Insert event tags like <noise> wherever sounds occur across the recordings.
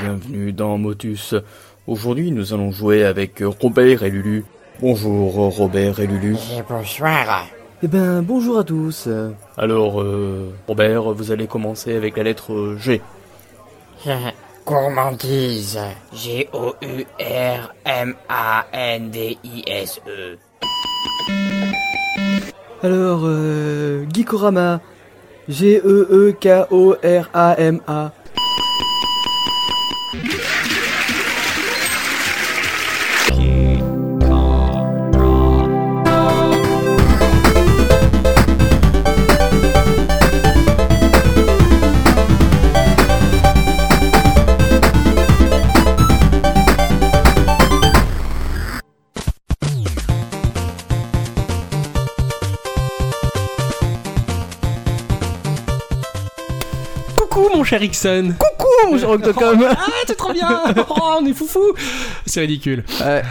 bienvenue dans Motus. Aujourd'hui, nous allons jouer avec Robert et Lulu. Bonjour Robert et Lulu. Et bonsoir. Eh ben, bonjour à tous. Alors, euh, Robert, vous allez commencer avec la lettre G. <laughs> Gourmandise. G-O-U-R-M-A-N-D-I-S-E. Alors, euh, Gikorama. E G-E-E-K-O-R-A-M-A. Cher Ixon Coucou, mon cher Octocom. Ah c'est trop bien Oh on est foufou C'est ridicule. Ouais,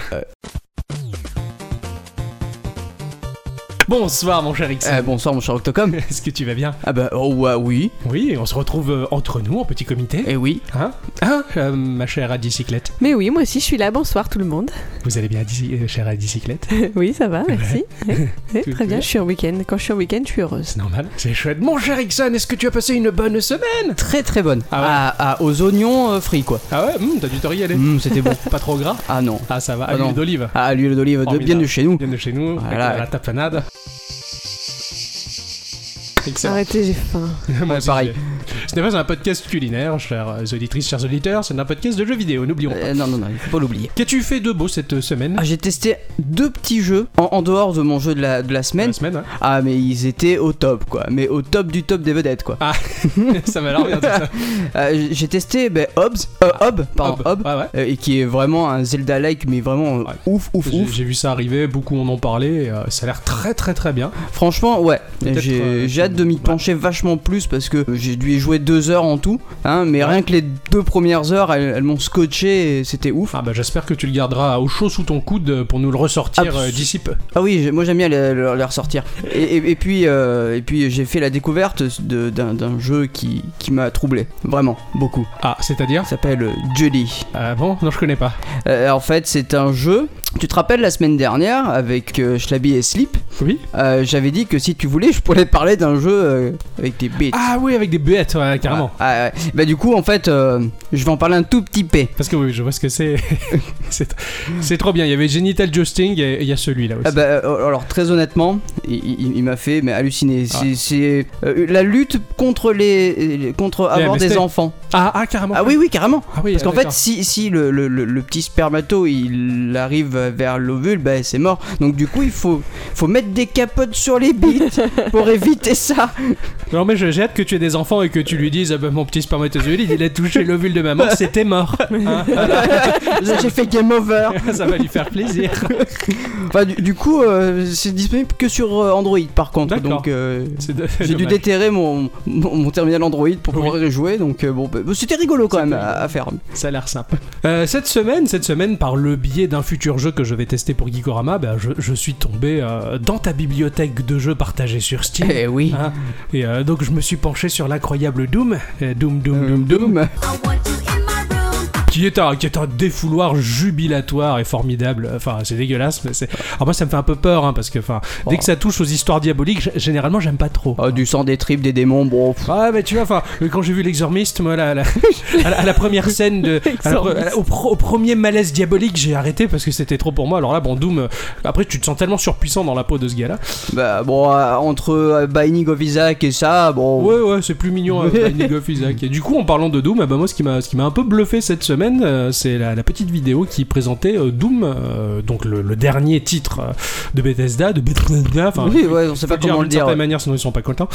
Bonsoir mon cher Ixon. euh, bonsoir, mon cher Octocom. <laughs> Est-ce que tu vas bien Ah bah, oh, ouais, oui. Oui, on se retrouve euh, entre nous en petit comité. Eh oui. Hein Hein euh, ma chère à bicyclette Mais oui, moi aussi je suis là. Bonsoir tout le monde. Vous allez bien, euh, chère à bicyclette <laughs> oui, ça va, merci. <laughs> Ouais, ouais, Tout très bien, bien. je suis en week-end. Quand je suis en week-end, je suis heureuse. C'est normal, c'est chouette. Mon cher Ixon, est-ce que tu as passé une bonne semaine? Très très bonne. Ah ouais À- à- aux oignons euh, frits, quoi. Ah ouais hum, T'as dû te régaler Hum, C'était bon. Pas trop gras? Ah non. Ah ça va, Ah à l'huile d'olive. Ah, l'huile d'olive, de, Formidable. bien de chez nous. Bien de chez nous, Voilà. avec la tapenade. Excellent. Arrêtez, j'ai faim. Moi aussi, pareil. Ce n'est pas un podcast culinaire, chères auditrices, chers auditeurs, c'est un podcast de jeux vidéo, n'oublions pas. Euh, non, non, non, il faut pas l'oublier. Qu'as-tu fait de beau cette semaine? Ah, j'ai testé deux petits jeux en, en dehors de mon jeu de la, de la semaine. La semaine, hein Ah, mais ils étaient au top, quoi. Mais au top du top des vedettes, quoi. Ah, <laughs> ça m'a l'air bien ça. <laughs> Euh, j'ai testé ben, Hobbs, euh, Hob, pardon, Hob. Hob, Ouais, ouais. euh, et qui est vraiment un Zelda-like, mais vraiment Ouais. ouf, ouf, ouf. j'ai vu ça arriver, beaucoup en ont parlé, ça a l'air très très très bien. Franchement, ouais, j'ai j'ai hâte de m'y pencher vachement plus parce que j'ai dû y jouer deux heures en tout, hein, mais rien que les deux premières heures, elles, elles m'ont scotché et c'était ouf. Ah bah j'espère que tu le garderas au chaud sous ton coude pour nous le ressortir Abs- euh, d'ici peu. Ah oui, moi j'aime bien les, ressortir. Et, et- et puis, euh, et puis j'ai fait la découverte de- d'un d'un jeu qui, qui m'a troublé, vraiment, beaucoup. Ah, c'est-à-dire Il s'appelle Jelly. Ah bon? Non, je connais pas. Euh, en fait, c'est un jeu. Tu te rappelles la semaine dernière avec Schlaby et Sleep Oui J'avais dit que si tu voulais, je pourrais parler d'un jeu avec des bêtes. Ah oui, avec des bêtes, ouais, carrément. Ah, ouais. Bah du coup en fait euh, je vais en parler un tout petit peu. Parce que oui, je vois ce que c'est. <laughs> c'est trop bien. Il y avait Genital Justing et il y a celui-là aussi. Ah bah, euh, alors très honnêtement, il, il- il m'a fait mais halluciner. Ah. C'est- euh, la lutte contre les les- contre avoir MST. des enfants. Ah, ah, carrément. Ah oui oui carrément. Ah oui, Parce qu'en fait si, si le, le- le- le petit spermato il arrive vers l'ovule bah c'est mort. Donc du coup il faut faut mettre des capotes sur les bites <laughs> pour éviter ça. Non mais je- j'ai hâte que tu aies des enfants et que tu lui dises ah bah, mon petit spermatozoïde il a touché l'ovule de maman c'était mort. <laughs> Hein, J'ai fait game over. <laughs> ça va lui faire plaisir. Enfin, du, du coup euh, c'est disponible que sur euh, Android par contre. Donc euh, J'ai dû déterrer mon, mon, mon terminal Android pour pouvoir y jouer, donc bon, bah, c'était rigolo quand même à, faire. ça a l'air Euh, cette semaine cette semaine par le biais d'un futur jeu que je vais tester pour Geekorama bah, je, je suis tombé dans ta bibliothèque de jeux partagés sur Steam. Eh oui. Hein, et donc je me suis penché sur l'incroyable Doom, euh, Doom, Doom, Doom, Doom, eh. Qui est un, qui est un défouloir jubilatoire et formidable. Enfin, c'est dégueulasse, mais c'est. Alors moi, ça me fait un peu peur, hein, parce que, enfin, dès Oh. que ça touche aux histoires diaboliques, généralement, j'aime pas trop. Ah, du sang des tripes, des démons, bon. Ouais, mais tu vois, enfin, quand j'ai vu l'exormiste, moi, <laughs> à, la, à la première scène de, à la pre- à la- au, pro- au premier malaise diabolique, j'ai arrêté parce que c'était trop pour moi. Alors là, bon, Doom, euh, après, tu te sens tellement surpuissant dans la peau de ce gars-là. Bah, bon, euh, entre euh, Binding of Isaac et ça, bon. Ouais, ouais, c'est plus mignon, euh, <laughs> Binding of Isaac. Et du coup, en parlant de Doom, ben, moi, ce qui m'a, ce qui m'a un peu bluffé cette semaine, euh, c'est la, la petite vidéo qui présentait euh, Doom, euh, donc le, le dernier titre de Bethesda, de Bethesda, enfin. oui, ouais, on sait pas comment le d'une dire. certaine manière, sinon ils sont pas contents.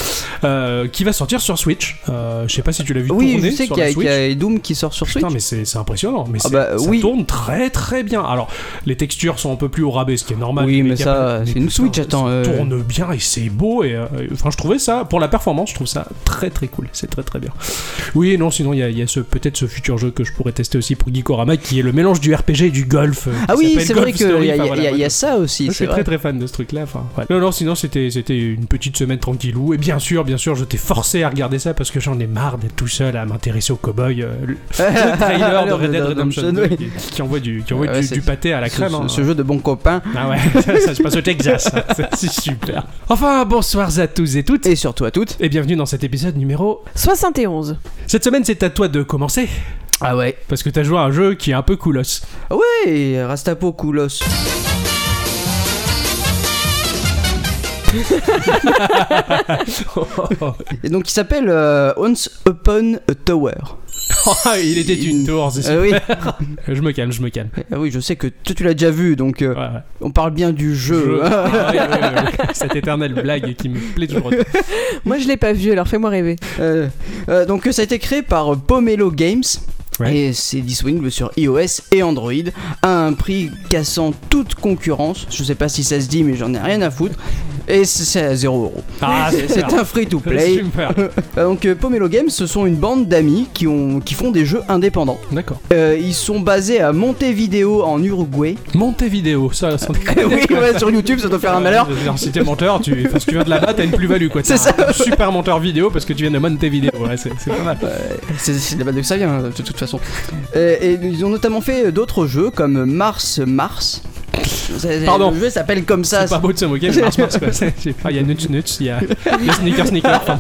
Qui va sortir sur Switch. Je sais pas si tu l'as vu Oui, tourner je sais sur qu'il y, a- qu'il y Switch. a Doom qui sort sur Switch. Putain, mais c'est impressionnant. Mais Ah bah, ça oui. tourne très très bien. Alors, les textures sont un peu plus au rabais, ce qui est normal. Oui, mais ça, c'est une Switch, attends, Ça euh. tourne bien et c'est beau. Et enfin, je trouvais ça, pour la performance, je trouve ça très très cool. C'est très très bien. Oui, non, sinon, il y a, peut-être ce futur jeu que je pourrais tester aussi pour Geekorama, qui est le mélange du RPG et du golf. euh, Ah oui, c'est vrai qu'il y, a- Enfin, y a- voilà, y a- y voilà. a ça aussi. Je suis très vrai. très fan de ce truc-là. Enfin. Non, non, sinon c'était une petite semaine tranquillou. Et bien sûr, bien sûr, je t'ai forcé à regarder ça parce que j'en ai marre d'être tout seul à m'intéresser au cowboy. euh, le, le <laughs> trailer de Red Dead Redemption 2 oui. qui, qui envoie du qui envoie Ouais, du, du pâté à la crème. ce- hein. ce jeu de bons copains. Ah ouais, <laughs> ça se passe au Texas. hein. <laughs> C'est super. Enfin, bonsoir à tous et toutes. Et surtout à toutes. Et bienvenue dans cet épisode numéro. 71. Cette semaine, c'est à toi de commencer. Ah ouais. Parce que t'as joué à un jeu qui est un peu coolos. Et Rastapo Koulos. <laughs> Et donc il s'appelle euh, Once Upon a Tower. <laughs> Il était une tour, c'est Euh, oui. super. <laughs> Je me calme, je me calme. Ah oui, je sais que toi tu l'as déjà vu, donc euh, Ouais, ouais. on parle bien du jeu. Je- Ah, ouais, ouais, ouais, ouais. Cette éternelle blague qui me plaît toujours. Moi, je l'ai pas vu, alors fais-moi rêver. Euh, euh, donc ça a été créé par Pomelo Games. Et c'est disponible sur iOS et Android à un prix cassant toute concurrence. Je sais pas si ça se dit, mais j'en ai rien à foutre. Et c'est à 0 euros. Ah, <laughs> C'est un free to play. Super. Euh, <laughs> Donc euh, Pomelo Games, ce sont une bande d'amis qui, ont, qui font des jeux indépendants. D'accord. Euh, ils sont basés à Montevideo en Uruguay. Montevideo, ça, sans <laughs> oui, ouais, sur YouTube, ça doit faire un malheur. Dire, Si t'es monteur, tu... enfin, si tu viens de là-bas, t'as une plus-value quoi. C'est un super monteur vidéo parce que tu viens de Montevideo. Ouais, c'est pas mal. C'est de là que ça vient, de toute façon. Euh, et ils ont notamment fait d'autres jeux comme Mars Mars. Pardon. Le jeu s'appelle comme ça. C'est pas beau de se moquer, mais Mars Mars quoi. Pas, <laughs> Il y a Nuts Nuts, il y a le Sneaker Sneaker. enfin,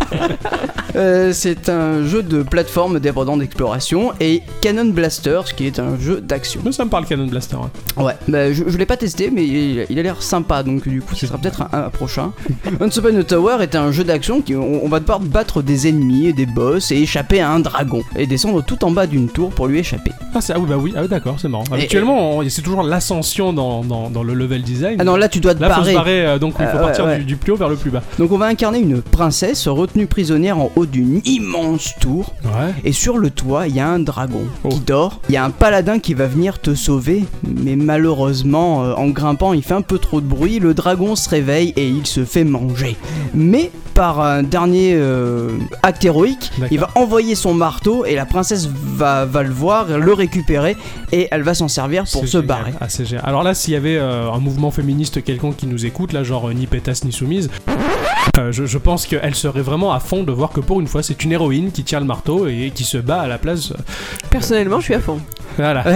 Euh, c'est un jeu de plateforme dépendant d'exploration et Cannon Blasters qui est un jeu d'action. Ça me parle Cannon Blaster. ouais. Ouais, bah, je, je l'ai pas testé mais il, il a l'air sympa donc du coup ce sera peut-être un, un prochain. <laughs> Once Upon a Tower est un jeu d'action qui on, on va devoir battre des ennemis et des boss et échapper à un dragon et descendre tout en bas d'une tour pour lui échapper. Ah, ah oui, bah oui, ah, oui, d'accord, c'est marrant. Habituellement, c'est toujours l'ascension dans, dans, dans le level design. Ah non là tu dois te Là, faut se barrer. euh, donc il faut Euh, partir ouais. Du, du plus haut vers le plus bas. Donc on va incarner une princesse retenue prisonnière en haut d'une immense tour Ouais. et sur le toit il y a un dragon Oh. qui dort. Il y a un paladin qui va venir te sauver mais malheureusement euh, en grimpant il fait un peu trop de bruit, le dragon se réveille et il se fait manger. Mais par un dernier euh, acte héroïque, il va envoyer son marteau et la princesse va, va le voir, le récupérer et elle va s'en servir pour se génial. barrer. Ah, c'est génial. Alors là, s'il y avait euh, un mouvement féministe quelconque qui nous écoute, là, genre euh, ni pétasse ni soumise, euh, je, je pense qu'elle serait vraiment à fond de voir que pour une fois, c'est une héroïne qui tient le marteau et qui se bat à la place. euh, Personnellement, je suis à fond. Voilà. <laughs>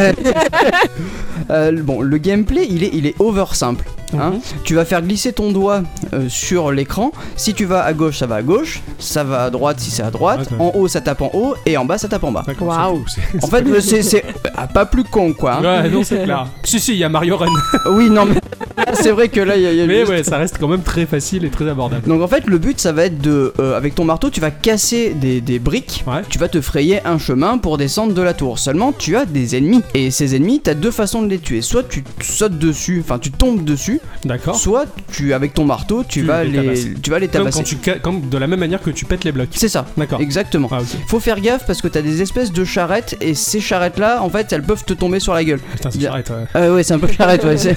Euh, bon, le gameplay, il est, il est over simple. Hein. Mhm. Tu vas faire glisser ton doigt euh, sur l'écran. Si tu vas à gauche, ça va à gauche. Ça va à droite si c'est à droite. En haut, ça tape en haut. Et en bas, ça tape en bas. Waouh. En fait, <laughs> c'est c'est- ah, pas plus con, quoi. hein. Ouais, non, c'est clair. <laughs> Si, si, il y a Mario Run. Oui, non, mais c'est vrai que là, il y a, y a Mais juste- ouais, ça reste quand même très facile et très abordable. Donc en fait, le but, ça va être de, euh, avec ton marteau, tu vas casser des, des briques. Ouais. Tu vas te frayer un chemin pour descendre de la tour. Seulement, tu as des ennemis. Et ces ennemis, t'as deux façons de les tuer. Soit tu sautes dessus, enfin tu tombes dessus. D'accord. Soit tu, avec ton marteau, tu, Tu vas les les, tabasses. tu vas les Comme, tabasser. quand tu ca- comme de la même manière que tu pètes les blocs. C'est ça. D'accord. Exactement. Ah, ok. Faut faire gaffe parce que t'as des espèces de charrettes et ces charrettes là en fait elles peuvent te tomber sur la gueule. Putain, c'est Bien. j'arrête. Ouais. Ah ouais c'est un peu <laughs> charrette ouais. c'est-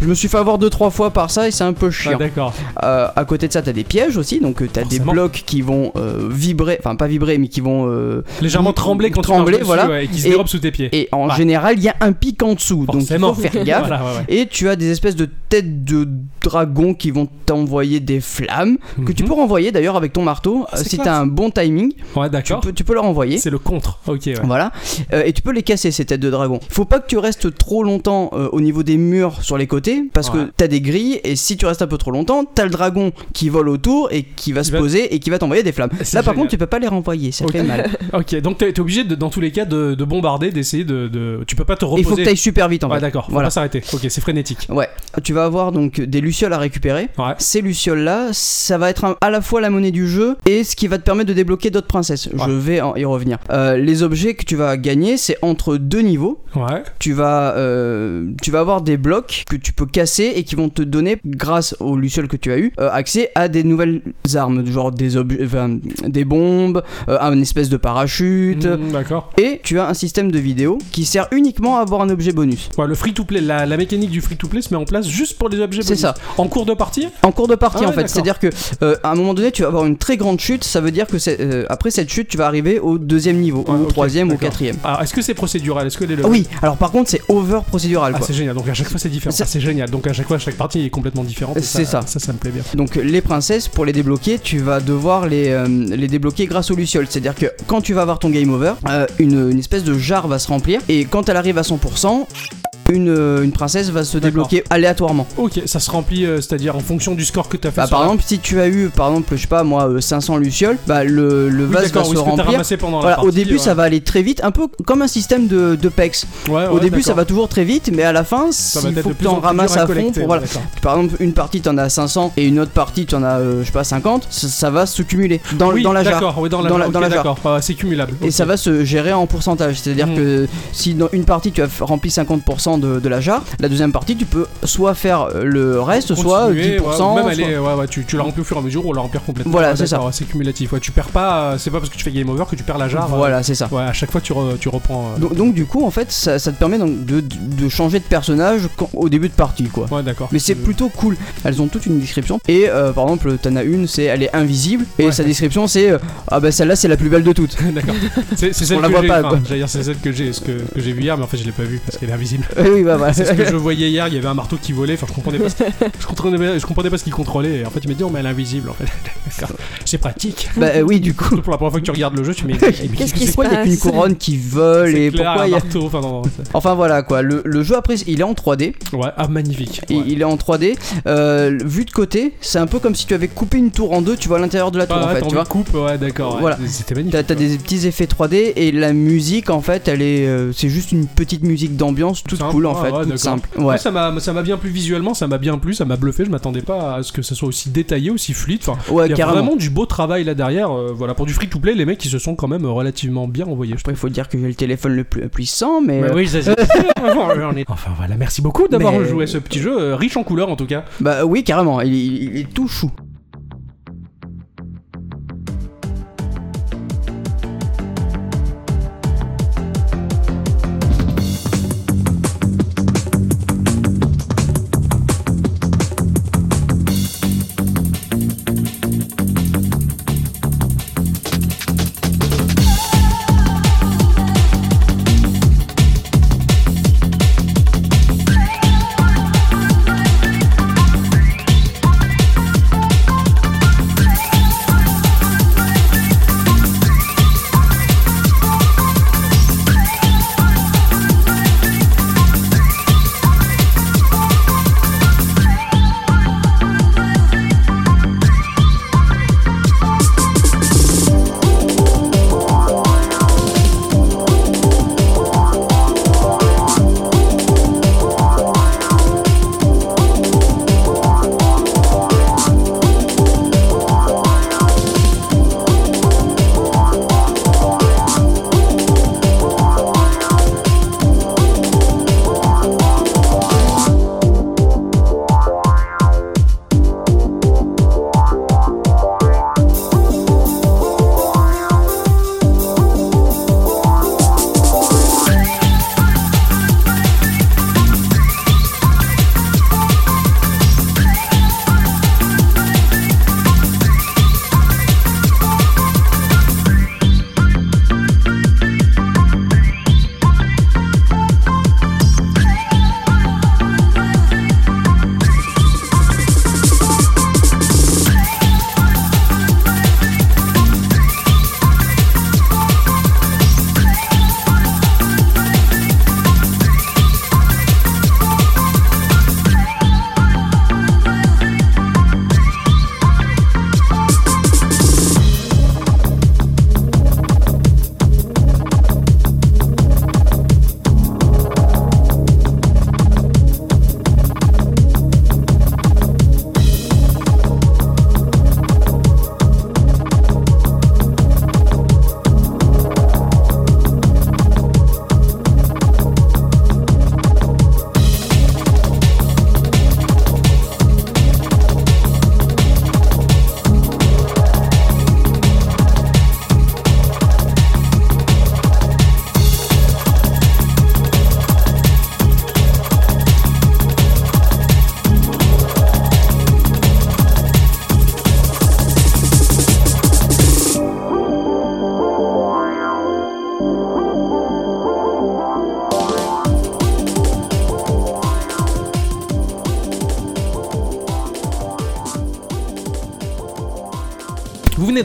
Je me suis fait avoir deux trois fois par ça et c'est un peu Ah, chiant. d'accord. Euh, à côté de ça t'as des pièges aussi donc euh, t'as des blocs qui vont euh, vibrer, enfin pas vibrer mais qui vont euh, Légèrement trembler quand Trembler, tu marches dessus, voilà. ouais, et qui se Et- dérobe sous tes pieds. et en Ouais. général il y a un pic en dessous donc il faut faire <laughs> gaffe. Voilà, ouais. Et tu as des espèces de têtes de dragons qui vont t'envoyer des flammes que tu Mhm. peux renvoyer d'ailleurs avec ton marteau Ah, si t'as un bon timing. Ouais, Tu d'accord. peux, tu peux leur envoyer. C'est le contre. Ok, ouais. Voilà, Euh, et tu peux les casser ces têtes de dragon. Faut pas que tu restes trop longtemps au niveau des murs sur les côtés parce que t'as des grilles et si tu restes un peu trop longtemps, t'as le dragon qui vole autour et qui va Qui se va- poser et qui va t'envoyer des flammes. <laughs> Là par contre, tu peux pas les renvoyer, ça fait mal. <laughs> Ok, donc t'es obligé de, dans tous les cas de, de bombarder, d'essayer de, de- Tu peux pas te reposer. il faut que t'ailles super vite en Ouais, fait. d'accord. Voilà. pas s'arrêter. Ok, c'est frénétique. Ouais, tu vas avoir donc des lucioles à récupérer. Ouais. Ces lucioles là, ça va être un- à la fois la monnaie du jeu et ce qui va te permettre de débloquer d'autres princesses. Je vais en- y revenir. Euh, les objets que tu vas gagner, c'est entre deux niveaux. Ouais. tu vas, euh, tu vas avoir des blocs que tu peux peu cassés et qui vont te donner, grâce au Luciole que tu as eu, euh, accès à des nouvelles armes, genre des objets, enfin, des bombes, euh, un espèce de parachute. Mm, D'accord. Et tu as un système de vidéo qui sert uniquement à avoir un objet bonus. Ouais, le free-to-play, la, la mécanique du free-to-play se met en place juste pour les objets C'est bonus. ça. En cours de partie? En cours de partie Ah en ouais, fait, c'est-à-dire que euh, à un moment donné tu vas avoir une très grande chute, ça veut dire que c'est, euh, après cette chute tu vas arriver au deuxième niveau, Ouais, ou au troisième, ou au quatrième. Alors, est-ce que c'est procédural? Est-ce que les Ah oui, alors par contre c'est over procédural Ah, c'est génial. Donc à chaque fois c'est différent. Ça- Ah, c'est génial. Donc à chaque fois chaque partie est complètement différente. C'est ça. Ça, ça me plaît bien. Donc les princesses, pour les débloquer, tu vas devoir les, euh, débloquer grâce au Luciole. C'est-à-dire que quand tu vas avoir ton game over, euh, une, une espèce de jarre va se remplir et quand elle arrive à 100%, une, euh, une princesse va se débloquer aléatoirement. Ok, ça se remplit, euh, c'est-à-dire en fonction du score que tu as fait. Bah, sur par la- exemple, si tu as eu, par exemple, je sais pas moi, euh, 500 Lucioles, bah le, le Oui, vase va d'accord, se oui, ce que t'as remplir. ramassé pendant la Voilà, au partie, début ouais. ça va aller très vite, un peu comme un système de, de PEX. Ouais, Au ouais, début ça d'accord. va toujours très vite, mais à la fin, Ça va il être faut de que plus tu en en plus ramasses dur à à fond collecter, pour voilà. ouais, d'accord. Par exemple, une partie t'en as 500 et une autre partie t'en as, euh, je sais pas, 50, ça, ça va se cumuler dans, Oui, dans la jarre. D'accord, oui, dans la Dans la- jarre. dans ok, la jarre. d'accord. Ah, c'est cumulable. Et Ok. ça va se gérer en pourcentage, c'est-à-dire Mhm. que si dans une partie tu as f- rempli 50% de, de la jarre, la deuxième partie tu peux soit faire euh, le reste, soit Continuer, 10%. ouais, même soit- aller, ouais, ouais, tu, tu la remplis au fur et à mesure ou la remplir complètement. Voilà, c'est ça. C'est cumulatif. Ouais, tu perds pas, euh, c'est pas parce que tu fais game over que tu perds la jarre. euh, Voilà, c'est ça. À chaque fois tu, re- tu reprends. euh, Donc, donc, du coup en fait ça, ça te permet donc de, de changer de personnage quand- au début de partie quoi. Ouais, d'accord. Mais c'est Euh, plutôt cool. Elles ont toute une description. Et euh, par exemple, t'en as une, c'est elle est invisible. Et sa description, c'est euh, ah bah celle-là, c'est la plus belle de toutes. <laughs> D'accord. C'est <laughs> celle la que j'ai. enfin, c'est celle que j'ai, ce que, que j'ai vu hier, mais en fait je l'ai pas vue parce qu'elle est invisible. <laughs> <laughs> oui, bah voilà. C'est ce que je voyais hier. Il y avait un marteau qui volait. Enfin, je comprenais pas. Ce <laughs> je comprenais, pas- je comprenais pas ce qu'il contrôlait. Et en fait, il m'a dit oh mais elle est invisible. En fait, <laughs> c'est pratique. bah euh, oui, du coup. Surtout pour la première fois que tu regardes le jeu, tu mets. Qu'est-ce qui se quoi, il y a qu'une passe couronne qui vole et clair, pourquoi il y a... marteau. Enfin, non, non, c'est- Enfin voilà quoi, le, le jeu après il est en 3D, Ouais, ah magnifique. Ouais. il est en 3D, euh, vu de côté, c'est un peu comme si tu avais coupé une tour en deux, tu vois à l'intérieur de la tour Ah, en ouais, fait, tu vois. coupe, ouais, d'accord. Voilà. C'était magnifique. T'as des petits effets 3D et la musique en fait elle est euh, c'est juste une petite musique d'ambiance toute Simple, cool en ah, fait, ouais, toute d'accord. simple. Moi, Ouais. ça m'a ça m'a bien plu visuellement, ça m'a bien plu, ça m'a bluffé. Je m'attendais pas à ce que ça soit aussi détaillé, aussi fluide. Enfin, Ouais, il y a carrément. vraiment du beau travail là derrière. euh, voilà, pour du free to play, les mecs ils se sont quand même relativement bien envoyés. je Après, il faut dire que j'ai le téléphone le plus puissant, mais. Bah euh, oui, ça c'est. <laughs> enfin voilà, merci beaucoup d'avoir Mais- joué ce petit jeu, euh, riche en couleurs en tout cas. Bah oui, carrément, il, il- il est tout chou.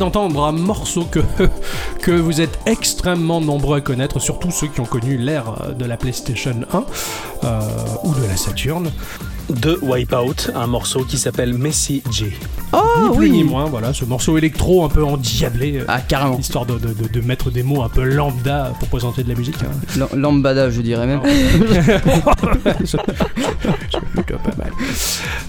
D'entendre un morceau <laughs> que, vous êtes extrêmement nombreux à connaître, surtout ceux qui ont connu l'ère de la PlayStation 1 euh, ou de la Saturn. De Wipeout, un morceau qui s'appelle Messi J. Oh ni plus oui ni moins, voilà, ce morceau électro un peu endiablé, euh, Ah, carrément. histoire de, de- de- de mettre des mots un peu lambda pour présenter de la musique. hein. Lambada, je dirais même. plutôt pas <laughs> mal.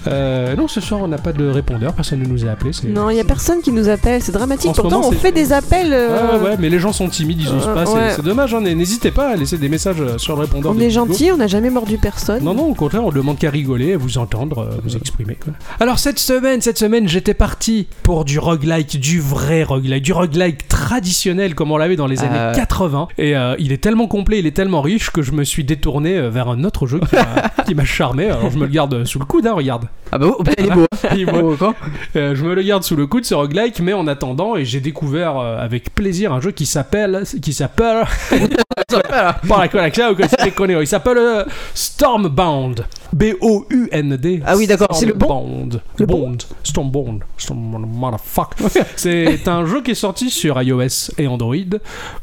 Euh, non, ce soir on n'a pas de répondeur, personne ne nous a appelé. Non, il y a personne qui nous appelle, c'est dramatique. En Pourtant, moment, on fait des appels. euh, Ah ouais, mais les gens sont timides, ils osent Euh, pas, c'est ouais. c'est dommage, hein, n'hésitez pas à laisser des messages euh, sur le répondeur. On est gentil, on n'a jamais mordu personne. Non, non, au contraire, on demande qu'à rigoler, à vous entendre, euh, vous exprimer. Quoi. Alors cette semaine, cette semaine, j'étais parti pour du roguelike, du vrai roguelike, du roguelike traditionnel comme on l'avait dans les années 80. Et euh, il est tellement complet, il est tellement riche que je me suis détourné euh, vers un autre jeu qui m'a- <laughs> charmé. Alors je me le garde sous le coude, hein, regarde. Ah bah, oh, bah, il est beau. hein. <laughs> Il est beau. Oh, quoi Euh, je me le garde sous le coude, ce roguelike, mais en attendant, et j'ai découvert euh, avec plaisir un jeu qui s'appelle, qui s'appelle, <laughs> par la il s'appelle euh, Stormbound. B-O-U-N-D. Ah oui, d'accord, c'est le bon. Stormbound. Le bon Bond. Stormbound. <laughs> C'est un jeu qui est sorti sur iOS et Android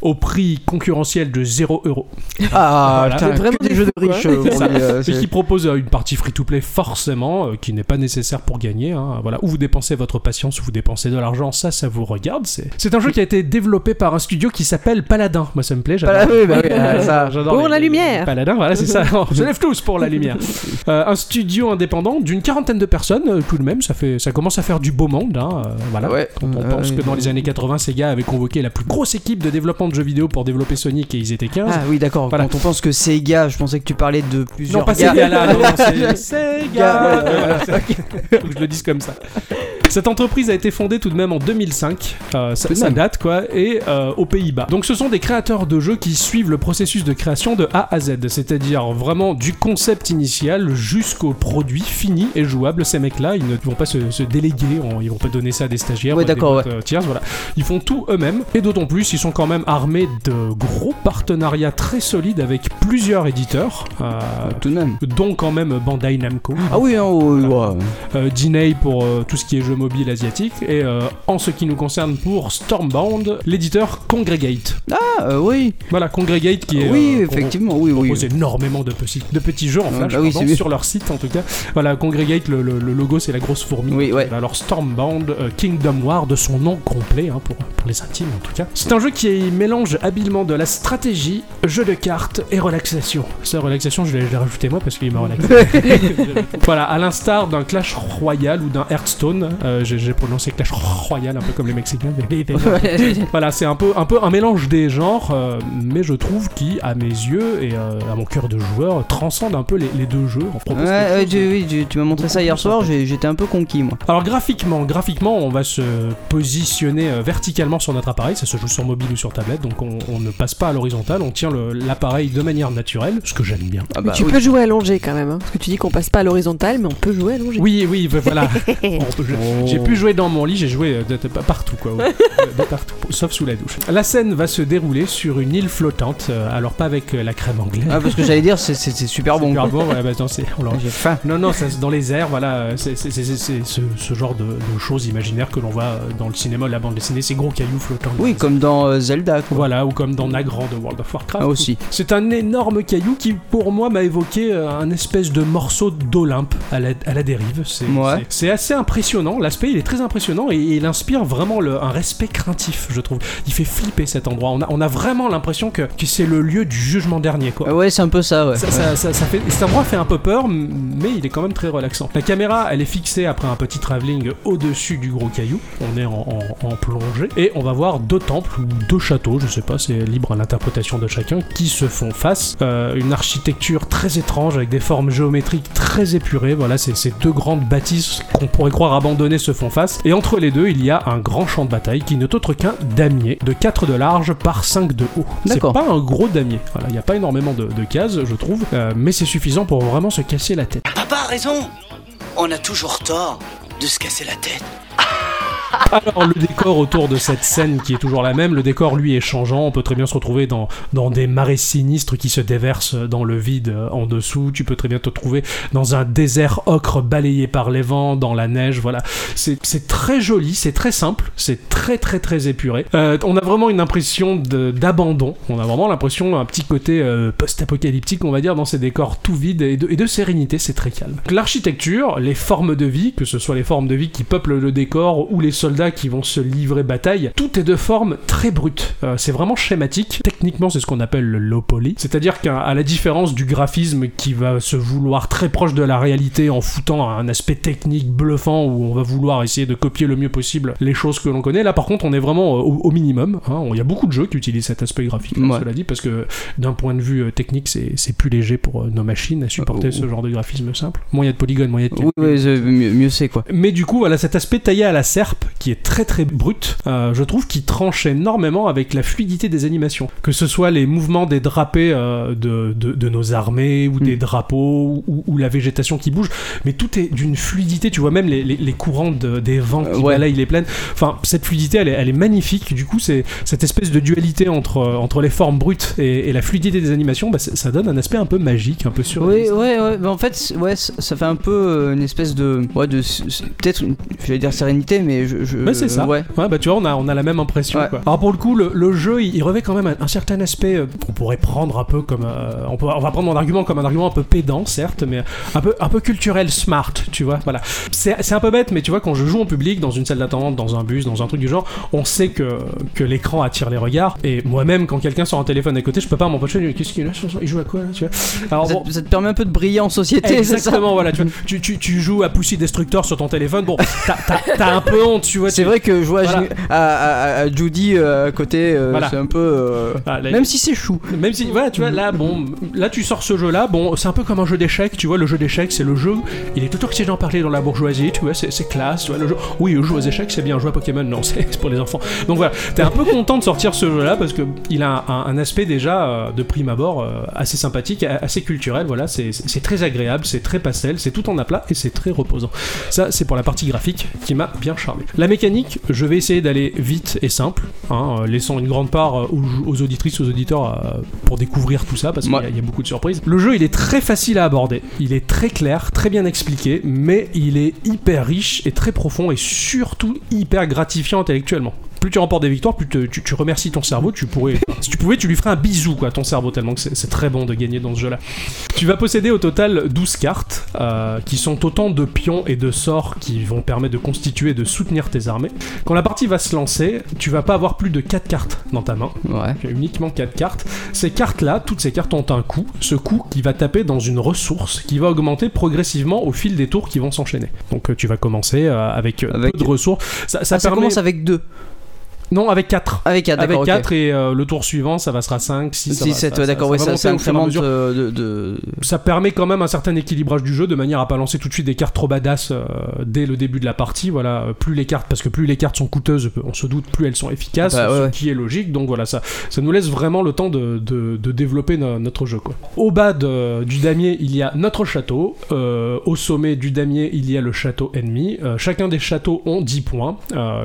au prix concurrentiel de 0 euros. Ah, Voilà. C'est vraiment des jeux de riches. euh, euh, Et qui propose euh, une partie free-to-play forcément, qui n'est pas nécessaire pour gagner. hein. Voilà, où vous dépensez votre patience, où vous dépensez de l'argent, ça, ça vous regarde. C'est c'est un jeu qui a été développé par un studio qui s'appelle Paladin. Moi, ça me plaît. j'adore. Paladin, oui, bah oui, ah, ça. <laughs> Pour les- la lumière. les Paladins, voilà, c'est ça. <laughs> On se lève tous pour la lumière. Euh, un studio indépendant d'une quarantaine de personnes, tout de même. Ça, fait, ça commence à faire du beau monde. hein, euh, voilà. Ouais. Quand on Euh, pense que dans les années 80, Sega avait convoqué la plus grosse équipe de développement de jeux vidéo pour développer Sonic et ils étaient 15. Ah oui, d'accord. Voilà. Quand on pense que Sega, je pensais que tu parlais de plusieurs Non, pas gars. Sega là, non, c'est Sega. Je le dise comme ça. Cette entreprise a été fondée tout de même en 2005, euh, ça, date quoi, et euh, aux Pays-Bas. Donc ce sont des créateurs de jeux qui suivent le processus de création de A à Z, c'est-à-dire vraiment du concept initial jusqu'au produit fini et jouable. Ces mecs-là, ils ne vont pas se, se déléguer, on- ils vont pas donner ça à des stagiaires, Ouais, ou à des boîtes, euh, tierces, voilà. Ils font tout eux-mêmes, et d'autant plus, ils sont quand même armés de gros partenariats très solides avec plusieurs éditeurs. euh, Tout de même. dont quand même Bandai Namco, Ah oui, hein, ouais, ouais. euh, Dinei pour tout ce qui est jeux mobiles asiatiques, et en ce qui nous concerne pour Stormbound, l'éditeur Congregate. Ah oui. Voilà, Congregate qui est... oui, effectivement, oui, oui. propose énormément de petits, de petits jeux en Ah, flash bah oui, pardon, c'est sur leur site en tout cas. Voilà, Congregate, le, le- le logo c'est la grosse fourmi. Oui, ouais. Alors Stormbound euh, Kingdom War de son nom complet hein, pour, pour les intimes en tout cas. C'est un jeu qui mélange habilement de la stratégie, jeu de cartes et relaxation. Ça relaxation je l'ai rajouté moi parce qu'il m'a relaxé. <laughs> voilà, à l'instar d'un Clash Royale ou d'un Hearthstone, euh, j'ai prononcé Clash Royale un peu comme les Mexicains. mais- voilà, c'est un peu, un peu un mélange des genres, euh, mais je trouve qui, à mes yeux et à mon cœur de joueur, transcende un peu les, les deux jeux. Propose Ouais, chose oui, tu, tu m'as montré ça hier soir, j'étais un peu conquis moi. Alors graphiquement, graphiquement, on va se positionner euh, verticalement sur notre appareil. Ça se joue sur mobile ou sur tablette, donc on, on ne passe pas à l'horizontale. On tient l'appareil de manière naturelle, ce que j'aime bien. Ah Mais bah tu oui. peux jouer allongé quand même, hein, parce que tu dis qu'on passe pas à l'horizontale, mais on peut jouer allongé. Oui, oui, ben voilà. <laughs> J'ai pu jouer dans mon lit, j'ai joué euh, de, de- de partout, quoi. ouais. <laughs> De partout, sauf sous la douche. La scène va se dérouler sur une île flottante, euh, alors pas avec euh, la crème anglaise. Ah parce que j'allais dire c'est super <laughs> bon. Super bon, ouais, bah, attends, c'est- on l'a- J'ai faim. Non, non, ça, dans les airs, voilà, c'est c'est- c'est- c'est ce, ce genre de, de choses imaginaires que l'on voit euh, dans le cinéma, la bande dessinée, ces gros cailloux flottants. Oui, comme dans euh, Zelda quoi. Voilà, ou comme dans Nagrand de World of Warcraft. Ah aussi. C'est un énorme caillou qui, pour moi, m'a évoqué euh, un espèce de morceau d'Olympe à la, à la dérive. C'est Ouais. assez impressionnant. L'aspect, il est très impressionnant et il inspire vraiment le- un respect craintif, je trouve. Il fait flipper cet endroit. On a, on a vraiment l'impression que, que c'est le lieu du jugement dernier, quoi. Ah ouais, c'est un peu ça ouais. Ça, ça- ça- ça fait, cet endroit fait un peu peur, mais il est quand même très relaxant. La caméra, elle est fixée après un petit travelling au-dessus du gros caillou. On est en, en- en plongée. Et on va voir deux temples ou deux châteaux, je sais pas, c'est libre à l'interprétation de chacun, qui se font face. Euh, une architecture très étrange avec des formes géométriques très épurées. Voilà, c'est ces deux grandes bâtisses qu'on pourrait croire abandonnées se font face. Et entre les deux, il y a un grand champ de bataille qui n'est autre qu'un damier de 4 de large par 5 de haut. C'est pas un gros damier. Voilà, il n'y a pas énormément de, de cases, je trouve, euh, mais c'est suffisant pour vraiment se casser la tête. Papa a raison. On a toujours tort de se casser la tête. Alors le décor autour de cette scène qui est toujours la même, le décor lui est changeant, on peut très bien se retrouver dans, dans des marais sinistres qui se déversent dans le vide en dessous, tu peux très bien te trouver dans un désert ocre balayé par les vents, dans la neige, voilà. C'est très joli, c'est très simple, c'est très très très épuré. Euh, on a vraiment une impression d'abandon, on a vraiment l'impression un petit côté euh, post-apocalyptique on va dire dans ces décors tout vides et de, et de sérénité, c'est très calme. L'architecture, les formes de vie, que ce soit les formes de vie qui peuplent le décor ou les soldats qui vont se livrer bataille, tout est de forme très brute. Euh, c'est vraiment schématique. Techniquement, c'est ce qu'on appelle le low poly, c'est-à-dire qu'à la différence du graphisme qui va se vouloir très proche de la réalité en foutant un aspect technique bluffant où on va vouloir essayer de copier le mieux possible les choses que l'on connaît. Là, par contre, on est vraiment euh, au, au minimum. hein. Il y a beaucoup de jeux qui utilisent cet aspect graphique, hein, Ouais. cela dit, parce que d'un point de vue euh, technique, c'est c'est plus léger pour nos machines à supporter Euh, ce genre de graphisme simple. Moins il y a de polygones, moins il y a de Oui, mieux, mieux c'est quoi. Mais du coup, voilà, cet aspect taillé à la serpe, qui est très très brut, euh, je trouve qu'il tranche énormément avec la fluidité des animations. Que ce soit les mouvements des drapés euh, de, de, de nos armées, ou des Mm. drapeaux, ou, ou la végétation qui bouge, mais tout est d'une fluidité, tu vois, même les, les, les courants de- des vents qui Euh, ouais. balayent les plaines. Enfin, cette fluidité, elle est, elle est magnifique. Du coup, c'est cette espèce de dualité entre, entre les formes brutes et, et la fluidité des animations, bah, ça donne un aspect un peu magique, un peu Oui, surréaliste. ouais, ouais. Mais en fait, ouais, ça fait un peu une espèce de, ouais, de, peut-être, une- j'allais dire sérénité, mais je, je Ouais, c'est ça. Ouais. Ouais, bah tu vois, on a, on a la même impression. Ouais. Quoi. Alors pour le coup, le, le jeu, il, il revêt quand même un, un certain aspect euh, qu'on pourrait prendre un peu comme. euh, on, peut, on va prendre mon argument comme un argument un peu pédant, certes, mais un peu, un peu culturel, smart, tu vois. Voilà. C'est un peu bête, mais tu vois, quand je joue en public, dans une salle d'attente, dans un bus, dans un truc du genre, on sait que, que l'écran attire les regards. Et moi-même, quand quelqu'un sort un téléphone à côté, je peux pas m'empêcher. Qu'est-ce qu'il a Il joue à quoi là tu vois? Alors Ça, bon, ça te permet un peu de briller en société, c'est ça? Exactement, voilà, tu, vois, tu, tu, tu joues à Pussy Destructor sur ton téléphone, bon, t'as un peu honte, tu vois. C'est tu- vrai que jouer Voilà. À, à- à Judy euh, à côté, euh, Voilà. c'est un peu. euh, Ah, là, Même si c'est chou. Même si, voilà, tu vois, là, bon, là, tu sors ce jeu-là, bon, c'est un peu comme un jeu d'échecs, tu vois, le jeu d'échecs, c'est le jeu, il est tout occident parlé dans la bourgeoisie, tu vois, c'est classe, tu vois, le jeu, oui, le jeu aux échecs, c'est bien, jouer à Pokémon, non, <laughs> c'est pour les enfants. Donc voilà, t'es un peu content de sortir ce jeu-là, parce que il a un, un aspect déjà, de prime abord, assez sympathique, assez culturel, voilà, c'est très agréable, c'est très pastel, c'est tout en aplat, et c'est très reposant. Ça, c'est pour la partie graphique, qui m'a bien charmé. La mécanique, je vais essayer d'aller vite et simple, hein, euh, laissant une grande part euh, aux, aux auditrices, aux auditeurs euh, pour découvrir tout ça parce qu'il Ouais. y, a beaucoup de surprises. Le jeu, il est très facile à aborder, il est très clair, très bien expliqué, mais il est hyper riche et très profond et surtout hyper gratifiant intellectuellement. Plus tu remportes des victoires, plus te- tu, tu remercies ton cerveau. Tu pourrais, <laughs> si tu pouvais, tu lui ferais un bisou quoi, à ton cerveau tellement que c'est très bon de gagner dans ce jeu-là. Tu vas posséder au total 12 cartes, euh, qui sont autant de pions et de sorts qui vont permettre de constituer et de soutenir tes armées. Quand la partie va se lancer, tu vas pas avoir plus de 4 cartes dans ta main. Ouais. Tu as uniquement 4 cartes. Ces cartes-là, toutes ces cartes ont un coût. Ce coût qui va taper dans une ressource qui va augmenter progressivement au fil des tours qui vont s'enchaîner. Donc euh, tu vas commencer euh, avec, Avec- peu de ressources. Ça, ça Ah, ça commence avec 2. Non, avec 4. Avec 4, Avec d'accord. 4 et euh, le tour suivant, ça va sera 5, 6, 6, 7, ouais, d'accord, ouais, ça, euh, de, de- ça permet quand même un certain équilibrage du jeu de manière à pas lancer tout de suite des cartes trop badass euh, dès le début de la partie. Voilà, plus les cartes, parce que plus les cartes sont coûteuses, on se doute, plus elles sont efficaces, Bah, ouais, ce qui est logique. Donc voilà, ça, ça nous laisse vraiment le temps de, de- de développer no- notre jeu. Quoi. Au bas de- du damier, il y a notre château. Euh, au sommet du damier, il y a le château ennemi. Chacun des châteaux ont 10 points.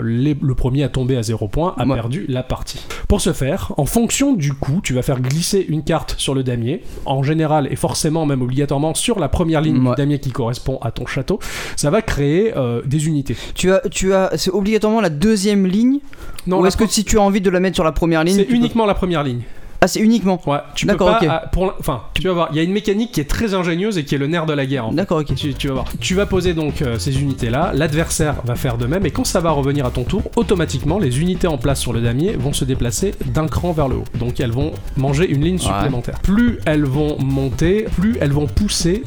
Les- le premier à tomber à 0 points a Ouais. perdu la partie. Pour ce faire, en fonction du coup, tu vas faire glisser une carte sur le damier, en général et forcément même obligatoirement sur la première ligne Ouais. du damier qui correspond à ton château. Ça va créer euh, des unités. Tu as, tu as, c'est obligatoirement la deuxième ligne Non, Ou est-ce que si tu as envie de la mettre sur la première ligne c'est peux- uniquement la première ligne. Ah, c'est uniquement. Ouais, tu peux D'accord, pas. ah, pour, enfin, tu vas voir, il y a une mécanique qui est très ingénieuse et qui est le nerf de la guerre. en fait. D'accord, ok. Tu, tu vas voir. Tu vas poser donc euh, ces unités-là, l'adversaire va faire de même, et quand ça va revenir à ton tour, automatiquement, les unités en place sur le damier vont se déplacer d'un cran vers le haut. Donc elles vont manger une ligne supplémentaire. Plus elles vont monter, plus elles vont pousser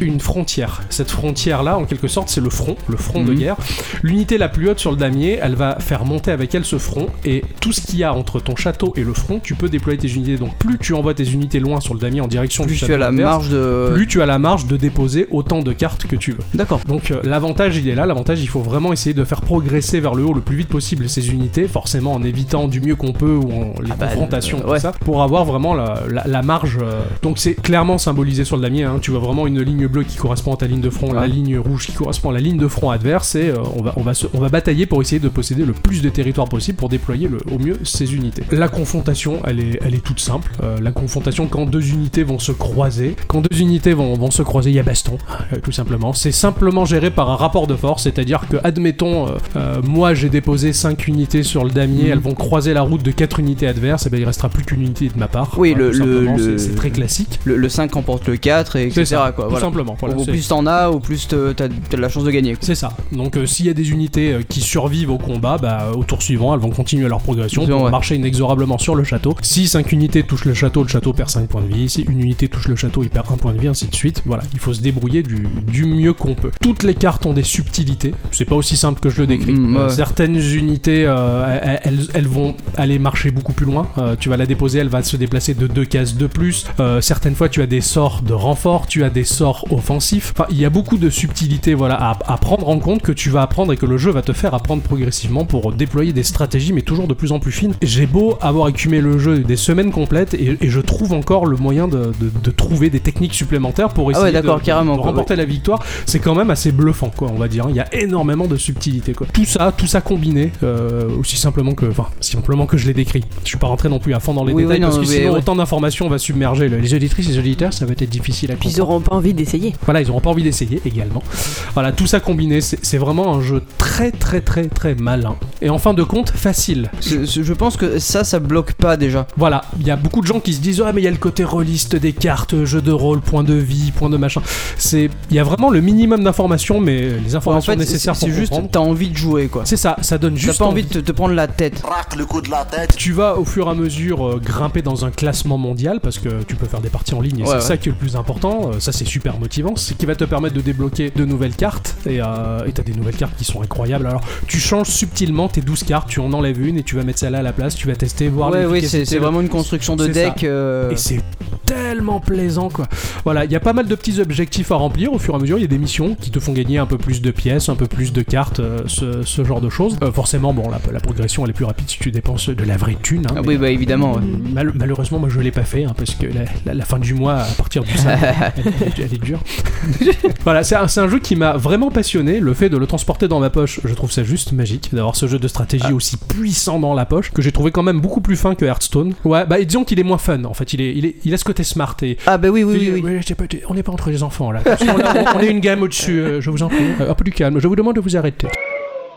une frontière. Cette frontière-là, en quelque sorte, c'est le front, le front de Mhm. guerre. L'unité la plus haute sur le damier, elle va faire monter avec elle ce front, et tout ce qu'il y a entre ton château et le front, tu peux déployer tes unités. Donc plus tu envoies tes unités loin sur le damier en direction Plus du tu château as la marge de. plus tu as la marge de déposer autant de cartes que tu veux. D'accord. Donc euh, l'avantage il est là, l'avantage il faut vraiment essayer de faire progresser vers le haut le plus vite possible ces unités, forcément en évitant du mieux qu'on peut ou en les Ah bah, confrontations, euh, tout ça, pour avoir vraiment la, la- la marge. euh. Donc c'est clairement symbolisé sur le damier, hein. tu vois vraiment une ligne ligne bleue qui correspond à ta ligne de front, la ligne rouge qui correspond à la ligne de front adverse, et euh, on, va, on, va se- on va batailler pour essayer de posséder le plus de territoire possible pour déployer le, au mieux ces unités. La confrontation, elle est, elle est toute simple. Euh, la confrontation, quand deux unités vont se croiser, quand deux unités vont, vont se croiser, il y a baston, euh, tout simplement. C'est simplement géré par un rapport de force, c'est-à-dire que, admettons, moi j'ai déposé 5 unités sur le damier, elles vont croiser la route de 4 unités adverses, et ben il restera plus qu'une unité de ma part. Oui, le- le- c'est- très classique. Le, le 5 remporte le 4, et etc. Ça, quoi, voilà. Simplement. Voilà, au plus t'en as, au plus t'as de la chance de gagner. c'est ça. Donc euh, s'il y a des unités euh, qui survivent au combat, bah, au tour suivant, elles vont continuer leur progression pour vrai. marcher inexorablement sur le château. Si 5 unités touchent le château, le château perd 5 points de vie. Si une unité touche le château, il perd 1 point de vie, ainsi de suite. Voilà, il faut se débrouiller du, du mieux qu'on peut. Toutes les cartes ont des subtilités. C'est pas aussi simple que je le décris. Mm, Euh, ouais. certaines unités, euh, elles, vont aller marcher beaucoup plus loin. Euh, tu vas la déposer, elle va se déplacer de 2 cases de plus. Euh, certaines fois, tu as des sorts de renfort, tu as des sorts offensifs. Enfin, il y a beaucoup de subtilités voilà, à, à prendre en compte que tu vas apprendre et que le jeu va te faire apprendre progressivement pour déployer des stratégies, mais toujours de plus en plus fines. J'ai beau avoir écumé le jeu des semaines complètes et, et je trouve encore le moyen de, de- de trouver des techniques supplémentaires pour Ah essayer ouais, de, carrément, de quoi, remporter la victoire. C'est quand même assez bluffant, quoi, on va dire. Il y a énormément de subtilités, quoi. Tout ça, tout ça combiné, euh, aussi simplement que, enfin, simplement que je l'ai décrit. Je suis pas rentré non plus à fond dans les Oui, détails oui, non, parce que sinon ouais. autant d'informations va submerger le- les auditrices et les auditeurs, ça va être difficile à Puis ils comprendre. auront pas envie d'essayer. Voilà, ils auront pas envie d'essayer également. Voilà, tout ça combiné, c'est vraiment un jeu très très très très malin. Et en fin de compte, facile. Je pense que ça, ça bloque pas déjà. Voilà, il y a beaucoup de gens qui se disent ah mais il y a le côté rôliste des cartes, jeu de rôle, point de vie, point de machin. C'est il y a vraiment le minimum d'informations mais les en informations fait, nécessaires c'est pour c'est juste, comprendre. t'as envie de jouer quoi. C'est ça, ça donne T'as juste pas envie de te, te prendre la tête. Raque le coup de la tête. Tu vas au fur et à mesure euh, grimper dans un classement mondial parce que tu peux faire des parties en ligne et Ouais, c'est ouais. ça qui est le plus important. Euh, ça c'est super motivant, c'est ce qui va te permettre de débloquer de nouvelles cartes et euh, et t'as des nouvelles cartes qui sont incroyables. Alors tu changes subtilement tes 12 cartes, tu en enlèves une et tu vas mettre celle-là à la place, tu vas tester, voir Ouais, oui, c'est vraiment une construction de deck. euh, Et c'est tellement plaisant quoi. Voilà, il y a pas mal de petits objectifs à remplir au fur et à mesure. Il y a des missions qui te font gagner un peu plus de pièces, un peu plus de cartes, euh, ce, ce genre de choses. Euh, forcément, bon, la, la progression elle est plus rapide si tu dépenses de la vraie thune. hein, Ah oui, bah évidemment. ouais. mal- malheureusement, moi je l'ai pas fait hein, parce que la, la- la fin du mois à partir du 5, <laughs> elle, elle- elle <laughs> voilà, c'est un, jeu qui m'a vraiment passionné. Le fait de le transporter dans ma poche, je trouve ça juste magique d'avoir ce jeu de stratégie Ah. aussi puissant dans la poche que j'ai trouvé quand même beaucoup plus fin que Hearthstone. Ouais, bah disons qu'il est moins fun en fait. Il est, il est, il a ce côté smart et Ah bah oui, oui, oui. oui. Pas, on n'est pas entre les enfants là. On est une gamme au-dessus, euh, je vous en prie. Euh, un peu du calme, je vous demande de vous arrêter.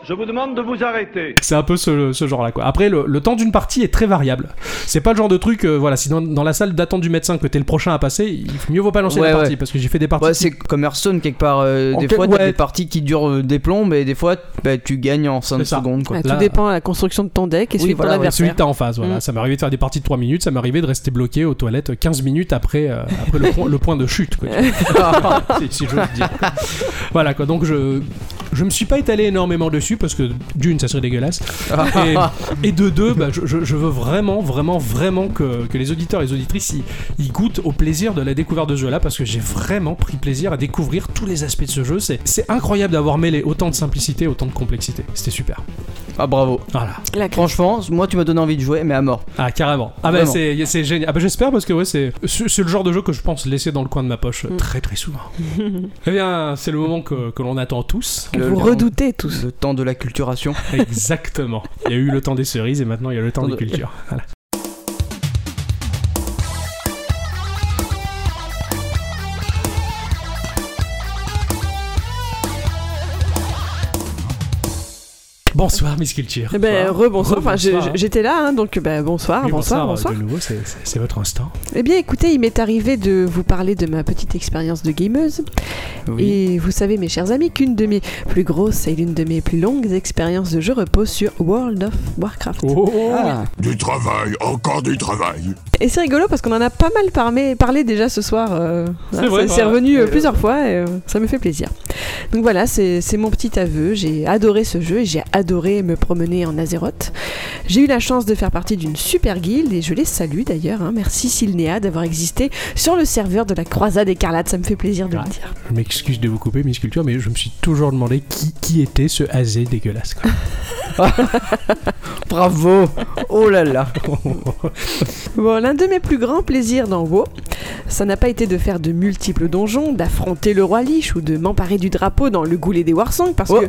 Je vous demande de vous arrêter. C'est un peu ce, ce genre-là, quoi. Après, le, le temps d'une partie est très variable. C'est pas le genre de truc, euh, voilà, si dans, dans la salle d'attente du médecin que t'es le prochain à passer, il faut mieux vaut pas lancer Ouais, la partie, ouais. parce que j'ai fait des parties. Ouais, qui- c'est comme Hearthstone quelque part. euh, En des quel- fois, t'as ouais. des parties qui durent euh, des plombs, et des fois, bah, tu gagnes en 5 C'est ça. secondes. Quoi. Ouais, Là- tout dépend de la construction de ton deck et Oui, celui voilà, de ton ouais, Celui adversaire. que t'as en face, voilà. Mm. Ça m'est arrivé de faire des parties de 3 minutes, ça m'est arrivé de rester bloqué aux toilettes 15 minutes après, euh, après le, point, le point de chute, quoi. <laughs> <laughs> si, si j'ose dire. Voilà, quoi. Donc, je, je me suis pas étalé énormément dessus, parce que d'une, ça serait dégueulasse. Et, <laughs> et de deux, bah, je, veux vraiment, vraiment, vraiment que, que les auditeurs et les auditrices y, goûtent au plaisir de la découverte de ce jeu-là, parce que j'ai vraiment pris plaisir à découvrir tous les aspects de ce jeu. C'est incroyable d'avoir mêlé autant de simplicité, autant de complexité. C'était super. Ah bravo. Voilà. La. Franchement, moi, tu m'as donné envie de jouer, mais à mort. Ah carrément. Ah bah c'est c'est génial. Ah bah j'espère parce que ouais c'est c'est le genre de jeu que je pense laisser dans le coin de ma poche Mm. très très souvent. <laughs> eh bien c'est le moment que, que l'on attend tous. Que vous redoutez tous. Le temps de la culturation. <laughs> Exactement. Il y a eu le temps des cerises et maintenant il y a le temps des de- cultures. Voilà. Bonsoir Miss Culture. Eh ben, rebonsoir. Enfin, j'étais là, hein, donc ben, bonsoir, Oui, bonsoir, bonsoir. De nouveau, c'est- votre instant. Eh bien, écoutez, il m'est arrivé de vous parler de ma petite expérience de gameuse. Oui. Et vous savez, mes chers amis, qu'une de mes plus grosses et l'une de mes plus longues expériences de jeu repose sur World of Warcraft. Oh, Ah, Du travail, encore du travail. Et c'est rigolo parce qu'on en a pas mal parlé, parlé déjà ce soir. euh, C'est hein, vrai, ouais. revenu euh, Euh, plusieurs fois et euh, ça me fait plaisir. Donc voilà, c'est c'est mon petit aveu. J'ai adoré ce jeu et j'ai adoré me promener en Azeroth. J'ai eu la chance de faire partie d'une super guilde et je les salue d'ailleurs. hein. Merci Silnea d'avoir existé sur le serveur de la Croisade Écarlate. Ça me fait plaisir de Ouais. le dire. Je m'excuse de vous couper Miss Culture, mais je me suis toujours demandé qui, qui était ce azé dégueulasse. quoi. <laughs> bravo. Oh là là. <laughs> Bon, l'un de mes plus grands plaisirs dans WoW, Ça n'a pas été de faire de multiples donjons, d'affronter le roi Lich ou de m'emparer du drapeau dans le goulet des Warsong parce Oh. que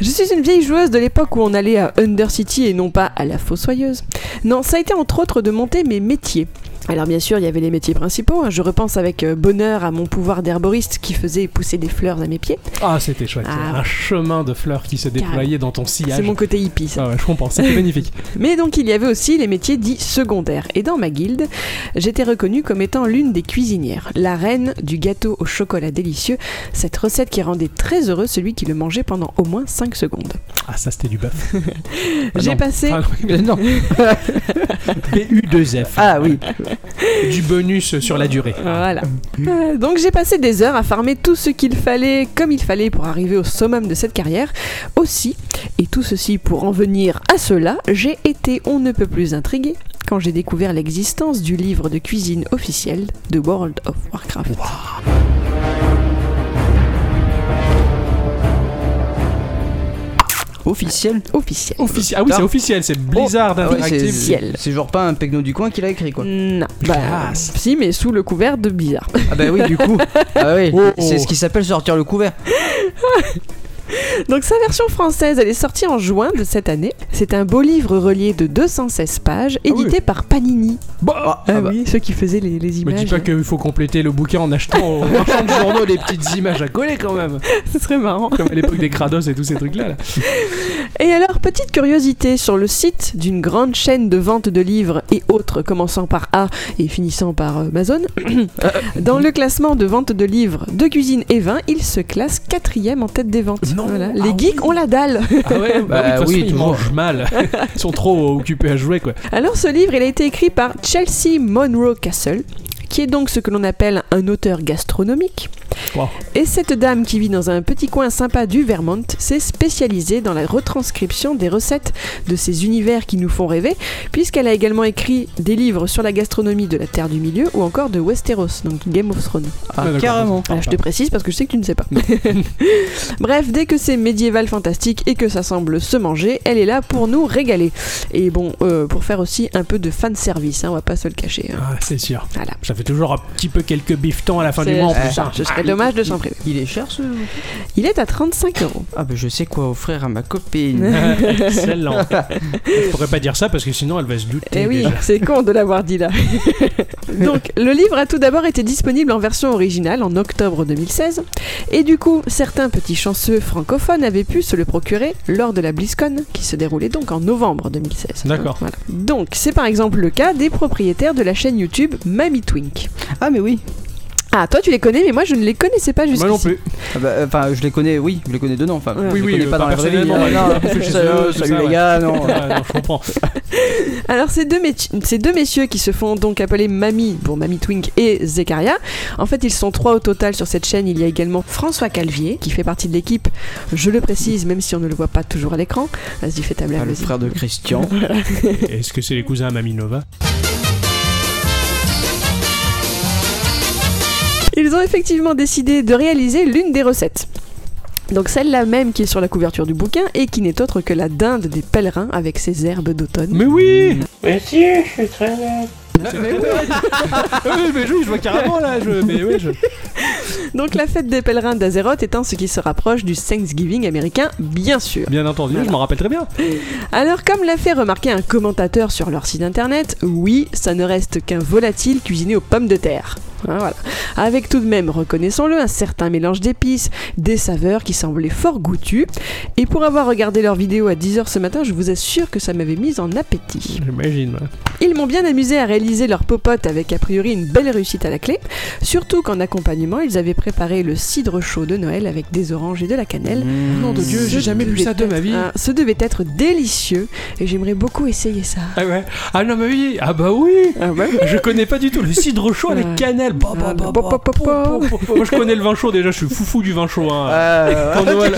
je suis une vieille joueuse de l'époque où on allait à Undercity et non pas à la Fossoyeuse. Non, ça a été entre autres de monter mes métiers. Alors bien sûr, il y avait les métiers principaux. hein. Je repense avec euh, bonheur à mon pouvoir d'herboriste qui faisait pousser des fleurs à mes pieds. Ah, c'était chouette. Ah. Un chemin de fleurs qui se déployait dans ton sillage. C'est mon côté hippie. ça. Ah ouais, je comprends, c'était <laughs> magnifique. Mais donc il y avait aussi les métiers dits secondaires. Et dans ma guilde, j'étais reconnue comme étant l'une des cuisinières, la reine du gâteau au chocolat délicieux, cette recette qui rendait très heureux celui qui le mangeait pendant au moins 5 secondes. Ah, ça c'était du bœuf. <laughs> J'ai non. passé... Ah, Euh, non. <laughs> BU2F. Ah oui. <laughs> Du bonus sur la durée. Voilà. Euh, donc j'ai passé des heures à farmer tout ce qu'il fallait comme il fallait pour arriver au summum de cette carrière. Aussi, et tout ceci pour en venir à cela, j'ai été on ne peut plus intrigué quand j'ai découvert l'existence du livre de cuisine officiel de World of Warcraft. Officiel. Officiel. Officiel. Ah oui, c'est officiel, c'est Blizzard ouais, Interactive. c'est- Ciel. C'est genre pas un pegno du coin qui l'a écrit quoi. Non. Bah, si, mais sous le couvert de bizarre. Ah bah oui, du coup. <laughs> Ah oui, Oh, oh. c'est ce qui s'appelle sortir le couvert. <laughs> <laughs> Donc sa version française, elle est sortie en juin de cette année. C'est un beau livre relié de 216 pages, édité par Panini. Bah, Ah, bah. oui, ceux qui faisaient les, images. dis pas qu'il faut compléter le bouquin en achetant au <laughs> marchand de journaux des petites images à coller quand même. <laughs> Ce serait marrant. Comme à l'époque des Kratos et tous ces trucs-là. là. Et alors, petite curiosité, sur le site d'une grande chaîne de vente de livres et autres, commençant par A et finissant par euh, Amazon, <coughs> dans le classement de vente de livres de cuisine et vin, il se classe quatrième en tête des ventes. Non. Voilà. Ah Les geeks ont la dalle. Ah ouais, bah, <laughs> Bah oui, oui, ils mangent mal. <laughs> Ils sont trop occupés à jouer, quoi. Alors, ce livre, il a été écrit par Chelsea Monroe Castle, qui est donc ce que l'on appelle un auteur gastronomique. Wow. Et cette dame qui vit dans un petit coin sympa du Vermont s'est spécialisée dans la retranscription des recettes de ces univers qui nous font rêver, puisqu'elle a également écrit des livres sur la gastronomie de la Terre du Milieu ou encore de Westeros, donc Game of Thrones. Ah, carrément. Je te précise parce que je sais que tu ne sais pas. <laughs> Bref, dès que c'est médiéval fantastique et que ça semble se manger, elle est là pour nous régaler. Et bon, euh, pour faire aussi un peu de fan service, on va pas se le cacher. hein. Ah, c'est sûr. Voilà. Fait toujours un petit peu quelques bifetons à la fin du mois en euh, plus. hein. Ce serait dommage de s'en priver. Il est cher ce. Il est à 35 euros. Ah bah je sais quoi offrir à ma copine. <laughs> <laughs> Excellent. Je pourrais pas dire ça parce que sinon elle va se douter. Eh oui, c'est con de l'avoir dit là. <laughs> Donc, le livre a tout d'abord été disponible en version originale en octobre 2016. Et du coup, certains petits chanceux francophones avaient pu se le procurer lors de la BlizzCon, qui se déroulait donc en novembre 2016. D'accord. Voilà. Donc, c'est par exemple le cas des propriétaires de la chaîne YouTube Mamie Ah mais oui. Ah, toi tu les connais, mais moi je ne les connaissais pas jusqu'ici. Moi non plus. Ah bah, euh, Enfin je les connais, oui, je les connais de nom. Enfin, je Oui, les oui, connais euh, pas dans pas la vraie vie. personnellement, non, chez salut, eux, tout salut ça, les ouais. gars, non. Non, je comprends. <laughs> Alors ces deux, méti- ces deux messieurs qui se font donc appeler Mamie, pour Mamie Twink et Zekaria, en fait ils sont trois au total sur cette chaîne. Il y a également François Calvier qui fait partie de l'équipe, je le précise même si on ne le voit pas toujours à l'écran. Vas-y fais ta blague. Ah, le vas-y. frère de Christian. <laughs> Est-ce que c'est les cousins à Maminova Ils ont effectivement décidé de réaliser l'une des recettes. Donc celle-là même qui est sur la couverture du bouquin et qui n'est autre que la dinde des pèlerins avec ses herbes d'automne. Mais oui Mais si, je suis très net. Ah, mais oui, mais oui, je vois carrément là. Je... Mais oui, je... Donc la fête des pèlerins d'Azeroth étant ce qui se rapproche du Thanksgiving américain, bien sûr. Bien entendu, je m'en rappelle très bien. Alors, comme l'a fait remarquer un commentateur sur leur site internet, oui, ça ne reste qu'un volatile cuisiné aux pommes de terre. Hein, voilà. Avec tout de même, reconnaissons-le, un certain mélange d'épices, des saveurs qui semblaient fort goûtues. Et pour avoir regardé leur vidéo à 10h ce matin, je vous assure que ça m'avait mise en appétit. J'imagine. ouais. Ils m'ont bien amusé à réaliser leur popote avec a priori une belle réussite à la clé, surtout qu'en accompagnement, ils avaient préparé le cidre chaud de Noël avec des oranges et de la cannelle. Nom de Dieu, j'ai jamais bu ça de ma vie. ce devait être délicieux et j'aimerais beaucoup essayer ça. Ah ouais Ah non, mais oui Ah bah oui Ah ouais Je connais pas du tout le cidre chaud avec cannelle. Bah, bah, Ah, bah. Moi je connais le vin chaud déjà, je suis foufou du vin chaud. Hein. Euh, Quand <laughs> Noël...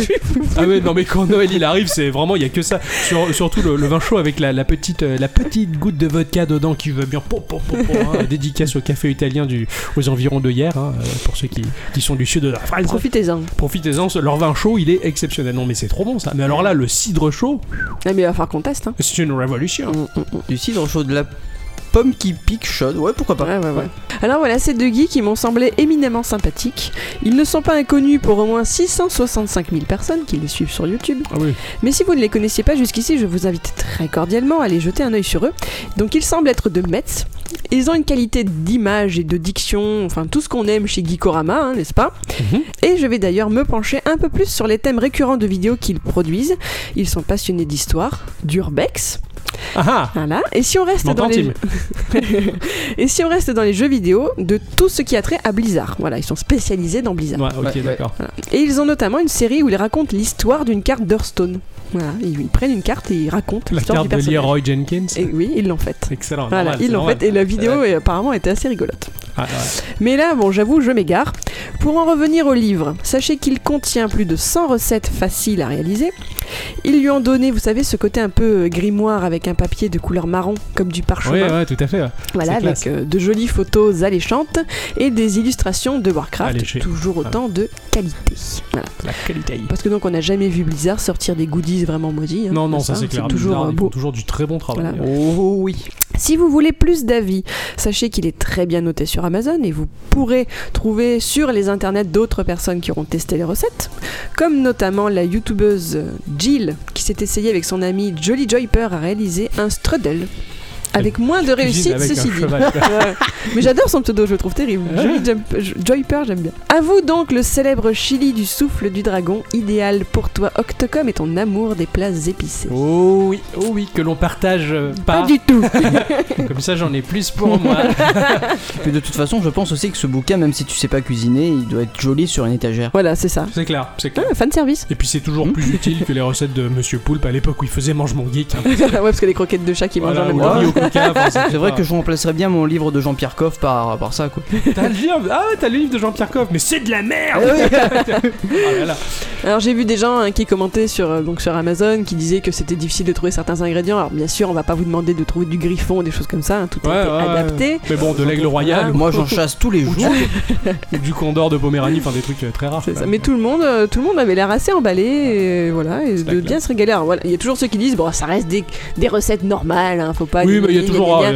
Ah ouais, non mais quand Noël il arrive, c'est vraiment il y a que ça. Sur- surtout le, le vin chaud avec la, la petite euh, la petite goutte de vodka dedans qui va bien. Pom, pom, pom, pom, hein. Dédicace au café italien du aux environs de hier hein, euh, pour ceux qui, qui sont du sud de la France. Profitez-en. Profitez-en, leur vin chaud il est exceptionnel. Non mais c'est trop bon ça. Mais alors là le cidre chaud, Ah, mais il va falloir qu'on teste. Hein. c'est une révolution. Mm, mm, mm. Du cidre chaud de la pomme qui pique chaude. Ouais, pourquoi pas. Ouais, ouais, ouais. Alors voilà, ces deux geeks qui m'ont semblé éminemment sympathiques. Ils ne sont pas inconnus pour au moins 665 000 personnes qui les suivent sur YouTube. Ah oui. Mais si vous ne les connaissiez pas jusqu'ici, je vous invite très cordialement à aller jeter un œil sur eux. Donc ils semblent être de Metz. Ils ont une qualité d'image et de diction, enfin tout ce qu'on aime chez Geekorama, hein, n'est-ce pas Mhm. Et je vais d'ailleurs me pencher un peu plus sur les thèmes récurrents de vidéos qu'ils produisent. Ils sont passionnés d'histoire, d'urbex, Ah ah voilà. Et si on reste dans les <laughs> et si on reste dans les jeux vidéo, de tout ce qui a trait à Blizzard. Voilà, ils sont spécialisés dans Blizzard. Ouais, Ouais. Voilà. Et ils ont notamment une série où ils racontent l'histoire d'une carte d'Hearthstone. Voilà, ils, prennent une carte et ils racontent La l'histoire carte du de personnage. Leroy Jenkins. Et oui, ils l'ont faite. Excellent. Voilà, normal, ils l'ont faite et la vidéo est, apparemment était assez rigolote. Ah, ouais. Mais là, bon, j'avoue, je m'égare. Pour en revenir au livre, sachez qu'il contient plus de 100 recettes faciles à réaliser. Ils lui ont donné, vous savez, ce côté un peu euh, grimoire avec un papier de couleur marron, comme du parchemin. Ouais, ouais, tout à fait. ouais. Voilà, avec euh, de jolies photos alléchantes et des illustrations de Warcraft, toujours autant de qualité. Voilà. La qualité. Parce que donc on n'a jamais vu Blizzard sortir des goodies vraiment maudits. hein, Non, non, ça c'est clair. toujours Blizzard, ils beau. font toujours du très bon travail. Voilà. Oh oui. Si vous voulez plus d'avis, sachez qu'il est très bien noté sur Amazon et vous pourrez trouver sur les internets d'autres personnes qui auront testé les recettes, comme notamment la youtubeuse Jill qui s'est essayée avec son ami Jolly Joyper à réaliser un strudel. Avec moins de réussite, avec ceci dit. <laughs> Ouais. Mais j'adore son pseudo, je le trouve terrible. Joyper, j'aime bien. À vous donc le célèbre chili du souffle du dragon, idéal pour toi Octocom et ton amour des plats épicés. Oh oui, oh oui, que l'on partage euh, Pas pas. du tout. <laughs> Comme ça, j'en ai plus pour moi. <laughs> Mais de toute façon, je pense aussi que ce bouquin, même si tu sais pas cuisiner, il doit être joli sur une étagère. voilà, c'est ça. C'est clair, c'est clair. Ah, fan service. Et puis c'est toujours Hmm. plus utile que les recettes de Monsieur Poulpe à l'époque où il faisait Mange mon geek. hein. ouais, parce que les croquettes de chat qui mangent en même temps. Coca, enfin, C'est vrai que je remplacerais bien mon livre de Jean-Pierre Coff par, par ça, quoi. T'as le livre Ah t'as le livre de Jean-Pierre Coff, mais c'est de la merde Ah <laughs> là là. Alors j'ai vu des gens hein, qui commentaient sur, euh, donc sur Amazon qui disaient que c'était difficile de trouver certains ingrédients. Alors bien sûr, on va pas vous demander de trouver du griffon, des choses comme ça, hein, tout a Ouais, été ouais, adapté. Mais bon, de l'aigle royal Moi, j'en chasse tous les ou jours. du, <laughs> ou du condor de Poméranie, enfin des trucs euh, très rares. Ça. Mais tout le monde, euh, tout le monde avait l'air assez emballé, et voilà, et de bien se régaler. Alors voilà, il y a toujours ceux qui disent bon, ça reste des, des recettes normales, hein, faut pas. Oui, mais il y a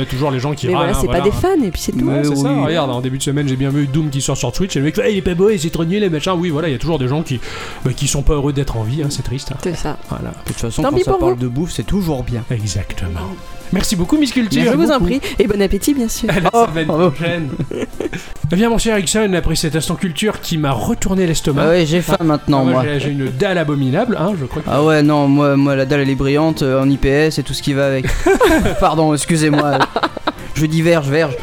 toujours, les gens qui Mais râlent. voilà, hein, c'est pas des fans, et puis c'est tout. C'est ça, regarde, en début de semaine, j'ai bien vu Doom qui sort sur Twitch et le mec il est pas beau, et c'est trop nul, les machins. Oui, voilà, il y a toujours des gens qui, bah, qui sont pas heureux d'être en vie, hein, c'est triste. hein. C'est ça. Voilà, De toute façon, Tant quand ça parle vous. de bouffe, c'est toujours bien. exactement. Merci beaucoup, Miss Culture. Je vous en prie, et bon appétit, bien sûr. À la Oh, semaine oh. prochaine. <laughs> Eh bien, mon cher Ixon, après cet instant culture qui m'a retourné l'estomac. Ah ouais, j'ai faim maintenant, moi. j'ai- J'ai une dalle abominable, hein, je crois que. Ah ouais, non, moi, moi la dalle elle est brillante euh, en IPS et tout ce qui va avec. <laughs> Pardon, excusez-moi. Je diverge, verge,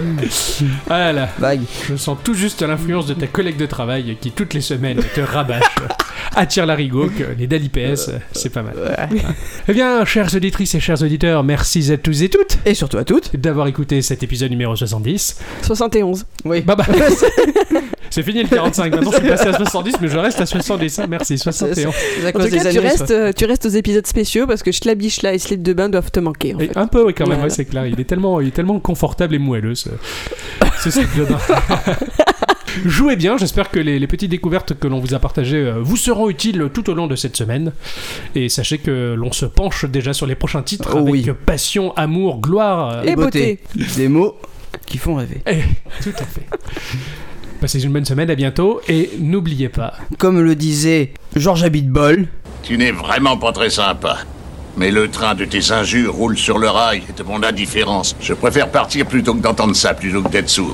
Ah là, vague. je sens tout juste l'influence de ta collègue de travail qui, toutes les semaines, te rabâche, attire l'arigot, que les dalles IPS, c'est pas mal. Eh bien, chères auditrices et chers auditeurs, merci à tous et toutes Et surtout à toutes. d'avoir écouté cet épisode numéro 70. 71. Oui. Bah bah, <laughs> c'est fini le 45, maintenant je suis passé à 70, mais je reste à 70, merci, 71. C'est à En cause tout des cas, tu restes, euh, tu restes aux épisodes spéciaux parce que Schlabichla et Slip de bain doivent te manquer. En Et fait. un peu, oui, quand même, Voilà. ouais, c'est clair. Il est tellement, il est tellement confortable et moelleux, ce, ce slip de bain. Jouez bien, j'espère que les, les petites découvertes que l'on vous a partagées euh, vous seront utiles tout au long de cette semaine. Et sachez que l'on se penche déjà sur les prochains titres Oh avec oui. passion, amour, gloire. euh, Et beauté. Des mots qui font rêver. et- tout à fait. Passez une bonne semaine, à bientôt. Et n'oubliez pas, Comme le disait Georges Abitbol, Tu n'es vraiment pas très sympa. Mais le train de tes injures roule sur le rail et de mon indifférence. Je préfère partir plutôt que d'entendre ça, plutôt que d'être sourd.